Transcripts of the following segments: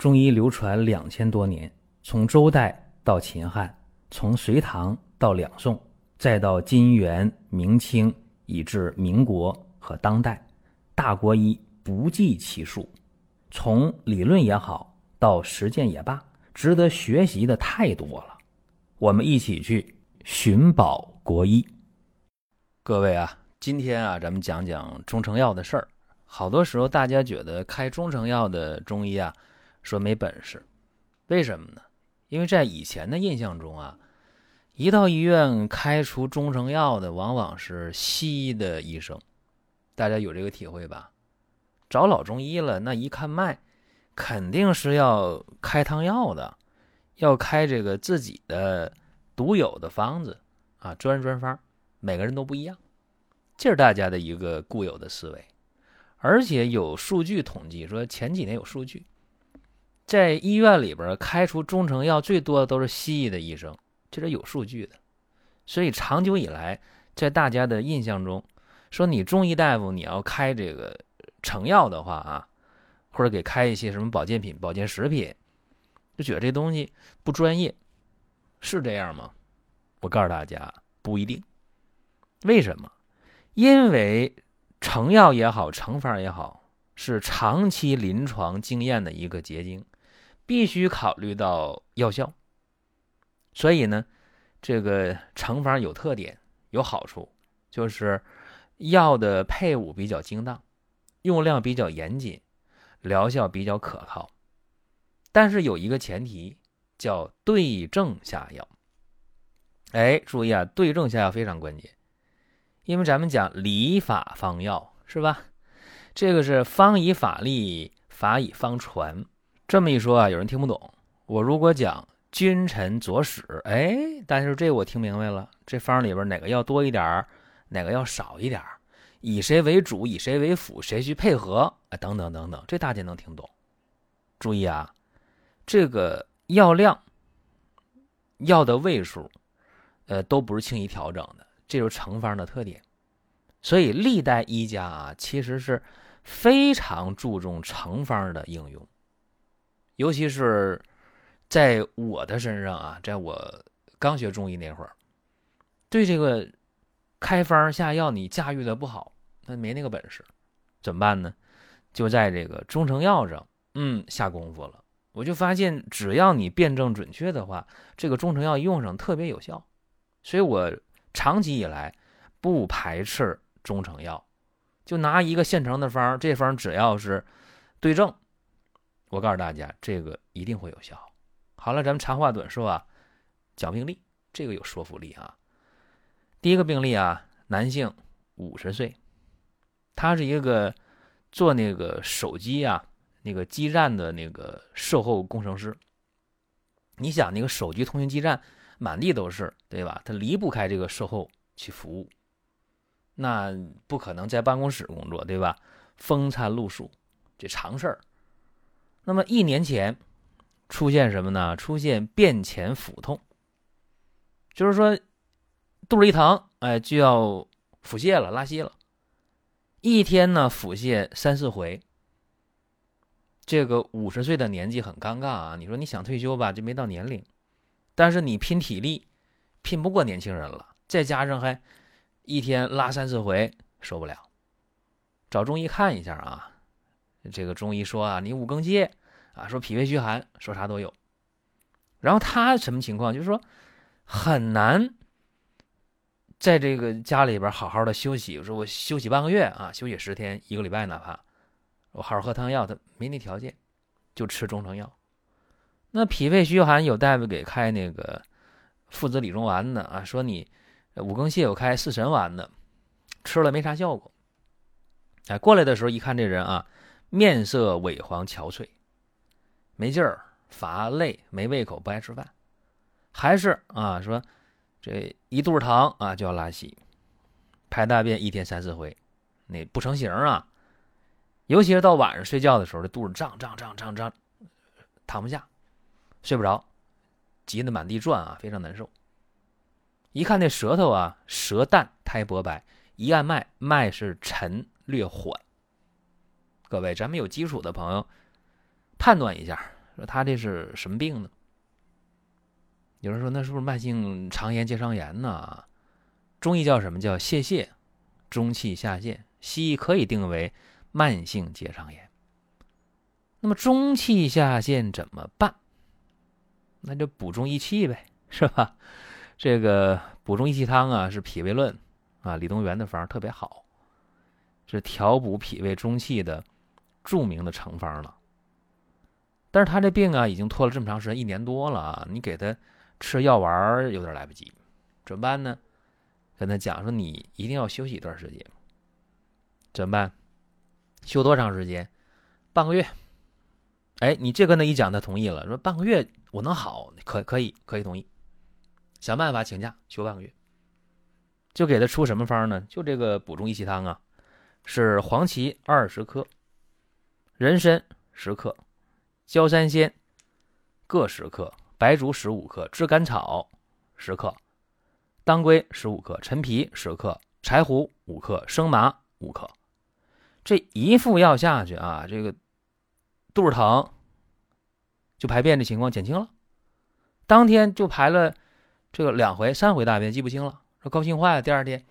中医流传两千多年，从周代到秦汉，从隋唐到两宋，再到金元明清，以至民国和当代，大国医不计其数。从理论也好，到实践也罢，值得学习的太多了。我们一起去寻宝国医。各位啊，今天啊，咱们讲讲中成药的事儿。好多时候，大家觉得开中成药的中医啊，说没本事，为什么呢？因为在以前的印象中啊，一到医院开出中成药的，往往是西医的医生。大家有这个体会吧？找老中医了，那一看脉，肯定是要开汤药的，要开这个自己的独有的方子啊，专专方，每个人都不一样，这是大家的一个固有的思维。而且有数据统计说，前几年有数据，在医院里边开出中成药最多的都是西医的医生，这是有数据的。所以长久以来，在大家的印象中，说你中医大夫你要开这个成药的话啊，或者给开一些什么保健品、保健食品，就觉得这东西不专业，是这样吗？我告诉大家，不一定。为什么？因为。成药也好，成方也好，是长期临床经验的一个结晶，必须考虑到药效。所以呢，这个成方有特点，有好处，就是药的配伍比较精当，用量比较严谨，疗效比较可靠。但是有一个前提，叫对症下药。哎，注意啊，对症下药非常关键。因为咱们讲理法方药是吧？这个是方以法立，法以方传。这么一说啊，有人听不懂。我如果讲君臣佐使，哎，但是这我听明白了。这方里边哪个要多一点哪个要少一点以谁为主，以谁为辅，谁去配合，啊，等等等等，这大家能听懂。注意啊，这个药量、药的位数，呃，都不是轻易调整的。这就是成方的特点，所以历代医家啊，其实是非常注重成方的应用，尤其是在我的身上啊，在我刚学中医那会儿，对这个开方下药你驾驭的不好，那没那个本事，怎么办呢？就在这个中成药上，嗯，下功夫了。我就发现，只要你辩证准确的话，这个中成药用上特别有效，所以我。长期以来，不排斥中成药，就拿一个现成的方，这方只要是对症，我告诉大家，这个一定会有效。好了，咱们长话短说啊，讲病例，这个有说服力啊。第一个病例啊，男性，五十岁，他是一个做那个手机啊，那个基站的那个售后工程师。你想，那个手机通讯基站。满地都是，对吧？他离不开这个售后去服务，那不可能在办公室工作，对吧？风餐露宿，这常事儿。那么一年前出现什么呢？出现便前腹痛，就是说肚子一疼，哎，就要腹泻了，拉稀了。一天呢腹泻三四回，这个五十岁的年纪很尴尬啊！你说你想退休吧，就没到年龄。但是你拼体力，拼不过年轻人了，再加上还一天拉三四回，受不了，找中医看一下啊。这个中医说啊，你五更泻啊，说脾胃虚寒，说啥都有。然后他什么情况？就是说很难在这个家里边好好的休息。说我休息半个月啊，休息十天，一个礼拜哪怕我好好喝汤药，他没那条件，就吃中成药。那脾胃虚寒有大夫给开那个附子理中丸的啊，说你五更泻有开四神丸的，吃了没啥效果。哎，过来的时候一看这人啊，面色萎黄憔悴，没劲儿，乏累，没胃口，不爱吃饭，还是啊说这一肚子疼啊就要拉稀，排大便一天三四回，那不成形啊。尤其是到晚上睡觉的时候，这肚子胀胀胀胀胀，躺不下。睡不着，急得满地转啊，非常难受。一看那舌头啊，舌淡苔薄白，一按脉，脉是沉略缓。各位，咱们有基础的朋友，判断一下说他这是什么病呢？有人说那是不是慢性肠炎、结肠炎呢？中医叫什么叫泄泻，中气下陷。西医可以定为慢性结肠炎。那么中气下陷怎么办？那就补中益气呗，是吧？这个补中益气汤啊，是脾胃论啊，李东垣的方特别好，是调补脾胃中气的著名的成方了。但是他这病啊，已经拖了这么长时间，一年多了，你给他吃药丸有点来不及，怎么办呢？跟他讲说，你一定要休息一段时间。怎么办？休多长时间？半个月。哎，你这跟他一讲，他同意了，说半个月我能好，可可以可以同意，想办法请假休半个月。就给他出什么方呢？就这个补中益气汤啊，是黄芪二十克，人参十克。焦三仙各十克，白术十五克，炙甘草十克，当归十五克，陈皮十克，柴胡五克，生麻五克。这一副药下去啊，这个肚子疼就排便的情况减轻了，当天就排了这个两回、三回大便，记不清了，说高兴坏了。第二天，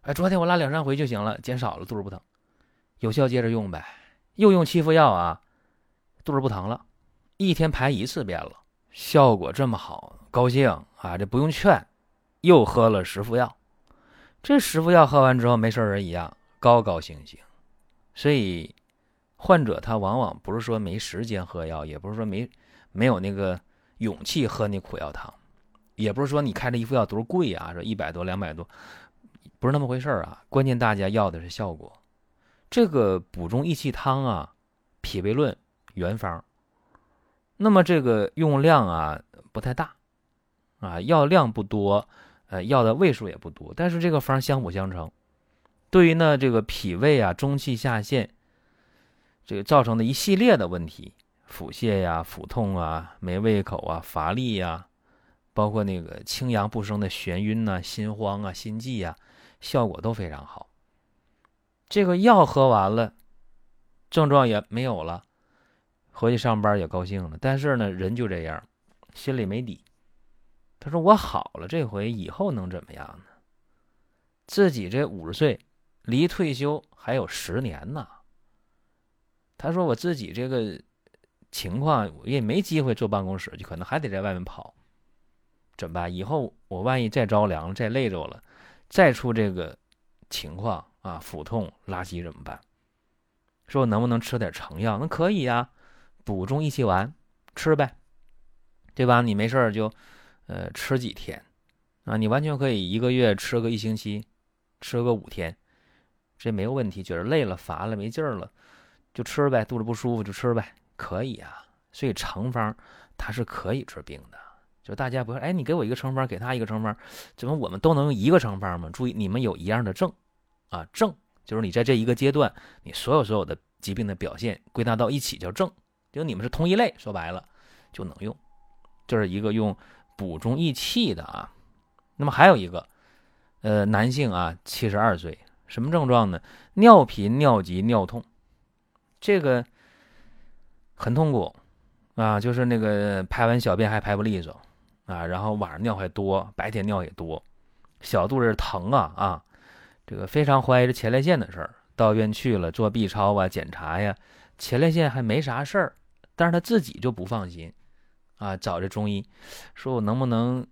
哎，昨天我拉两三回就行了，减少了，肚子不疼，有效接着用呗，又用七副药啊。肚子不疼了，一天排一次便了，效果这么好，高兴啊！这不用劝，又喝了十副药，这十副药喝完之后没事人一样高高兴兴。所以，患者他往往不是说没时间喝药，也不是说没没有那个勇气喝那苦药汤，也不是说你开这一副药多贵啊，说一百多两百多，不是那么回事啊。关键大家要的是效果。这个补中益气汤啊，脾胃论。原方，那么这个用量啊不太大，啊药量不多，呃药的位数也不多，但是这个方相辅相成，对于呢这个脾胃啊中气下陷，这个造成的一系列的问题，腹泻呀、腹痛啊、没胃口啊、乏力呀，包括那个清阳不升的眩晕呐、心慌啊、心悸呀，效果都非常好。这个药喝完了，症状也没有了。回去上班也高兴了，但是呢，人就这样，心里没底。他说：“我好了，这回以后能怎么样呢？自己这五十岁，离退休还有十年呢。”他说：“我自己这个情况我也没机会坐办公室，就可能还得在外面跑。怎么办？以后我万一再着凉了，再累着了，再出这个情况啊，腹痛、拉稀怎么办？说能不能吃点成药？那可以呀。”补中益气丸，吃呗，对吧？你没事就，呃，吃几天，啊，你完全可以一个月吃个一星期，吃个五天，这没有问题。觉得累了、乏了、没劲儿了，就吃呗。肚子不舒服就吃呗，可以啊。所以成方它是可以治病的。就大家不要，哎，你给我一个成方，给他一个成方，怎么我们都能用一个成方吗？注意，你们有一样的症，啊，症就是你在这一个阶段，你所有所有的疾病的表现归纳到一起叫症。就你们是同一类，说白了就能用，这是一个用补中益气的啊。那么还有一个，呃，男性啊，七十二岁，什么症状呢？尿频、尿急、尿痛，这个很痛苦啊，就是那个排完小便还排不利索啊，然后晚上尿还多，白天尿也多，小肚子疼啊啊，这个非常怀疑这前列腺的事儿，到医院去了做 B 超啊检查呀。前列腺还没啥事儿，但是他自己就不放心，啊，找这中医，说我能不能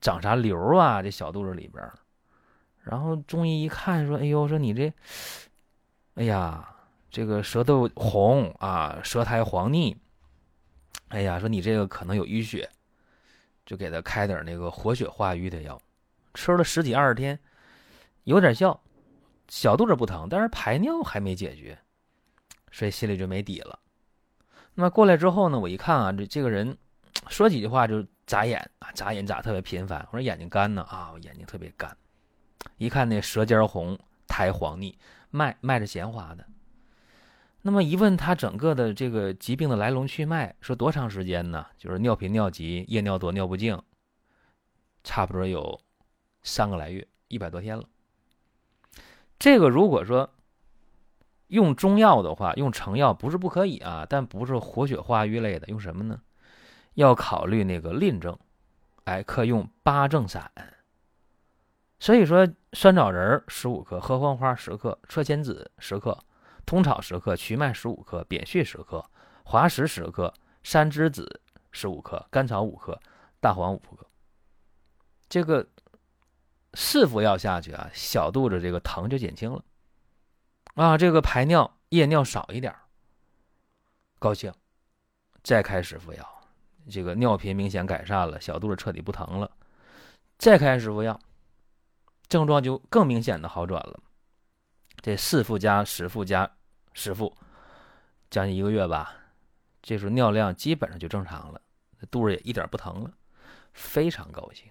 长啥瘤啊？这小肚子里边然后中医一看，说：“哎呦，说你这，哎呀，这个舌头红啊，舌苔黄腻，哎呀，说你这个可能有淤血，就给他开点那个活血化瘀的药，吃了十几二十天，有点效，小肚子不疼，但是排尿还没解决。”所以心里就没底了。那么过来之后呢，我一看啊，这这个人说几句话就眨眼啊，眨眼眨特别频繁。我说眼睛干呢啊，我眼睛特别干。一看那舌尖红，苔黄腻，脉脉是弦滑的。那么一问他整个的这个疾病的来龙去脉，说多长时间呢？就是尿频尿急，夜尿多，尿不尽，差不多有三个来月，一百多天了。这个如果说。用中药的话，用成药不是不可以啊，但不是活血化瘀类的，用什么呢？要考虑那个淋症，哎，可用八正散。所以说，酸枣仁十五克，合欢花十克，车前子十克，通草十克，瞿麦十五克，扁蓄十克，滑石十克，山栀子十五克，甘草五克，大黄五克。这个四服药下去啊，小肚子这个疼就减轻了，啊，这个排尿夜尿少一点，高兴，再开始服药，这个尿频明显改善了，小肚子彻底不疼了，再开始服药，症状就更明显的好转了。这四副加十副加十副，将近一个月吧，这时候尿量基本上就正常了，肚子也一点不疼了，非常高兴。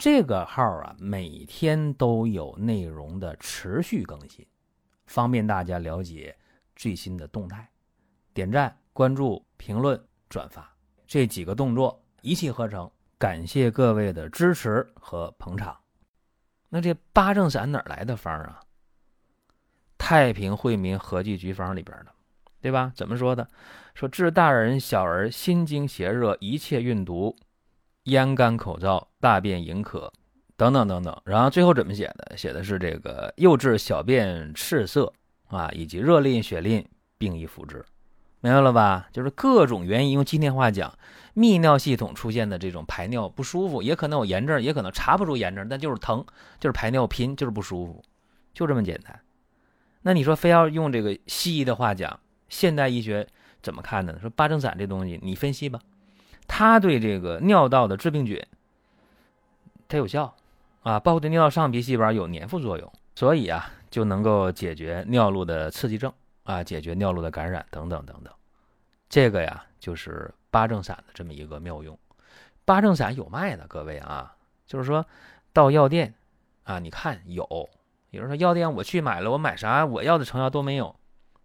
这个号啊，每天都有内容的持续更新，方便大家了解最新的动态。点赞、关注、评论、转发这几个动作一气呵成，感谢各位的支持和捧场。那这八正散哪来的方啊？太平惠民合剂局方里边的，对吧？怎么说的？说治大人小儿心经邪热，一切运毒。咽干口燥、大便隐渴，等等等等。然后最后怎么写的？写的是这个又治小便赤涩啊，以及热淋、血淋，并宜服之。明白了吧？就是各种原因，用今天话讲，泌尿系统出现的这种排尿不舒服，也可能有炎症，也可能查不出炎症，但就是疼，就是排尿频，就是不舒服，就这么简单。那你说非要用这个西医的话讲，现代医学怎么看呢？说八正散这东西，你分析吧。它对这个尿道的致病菌，它有效，啊，包括对尿道上皮细胞有粘附作用，所以啊，就能够解决尿路的刺激症，啊，解决尿路的感染等等等等。这个呀，就是八正散的这么一个妙用。八正散有卖的，各位啊，就是说到药店啊，你看有，有人说药店我去买了，我买啥我要的成药都没有，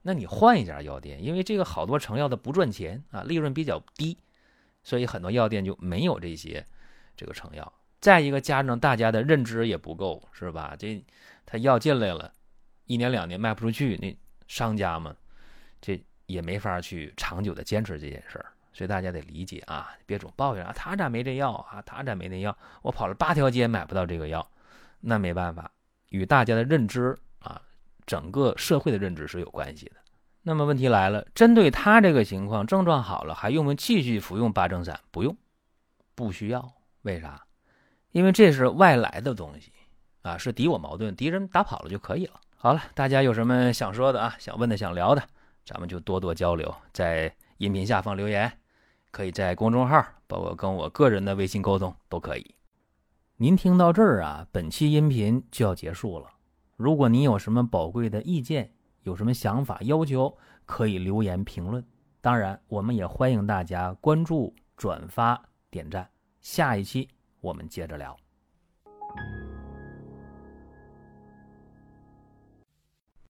那你换一家药店，因为这个好多成药的不赚钱啊，利润比较低。所以很多药店就没有这些这个成药。再一个，加上大家的认知也不够，是吧？这他药进来了，一年两年卖不出去，那商家嘛，这也没法去长久的坚持这件事儿。所以大家得理解啊，别总抱怨啊，他咋没这药啊？他咋没那药？我跑了八条街买不到这个药，那没办法，与大家的认知啊，整个社会的认知是有关系的。那么问题来了，针对他这个情况，症状好了，还用不用继续服用八正散？不用，不需要。为啥？因为这是外来的东西啊，是敌我矛盾，敌人打跑了就可以了。好了，大家有什么想说的啊？想问的、想聊的，咱们就多多交流，在音频下方留言，可以在公众号，包括跟我个人的微信沟通都可以。您听到这儿啊，本期音频就要结束了。如果您有什么宝贵的意见，有什么想法、要求，可以留言评论。当然，我们也欢迎大家关注、转发、点赞。下一期我们接着聊。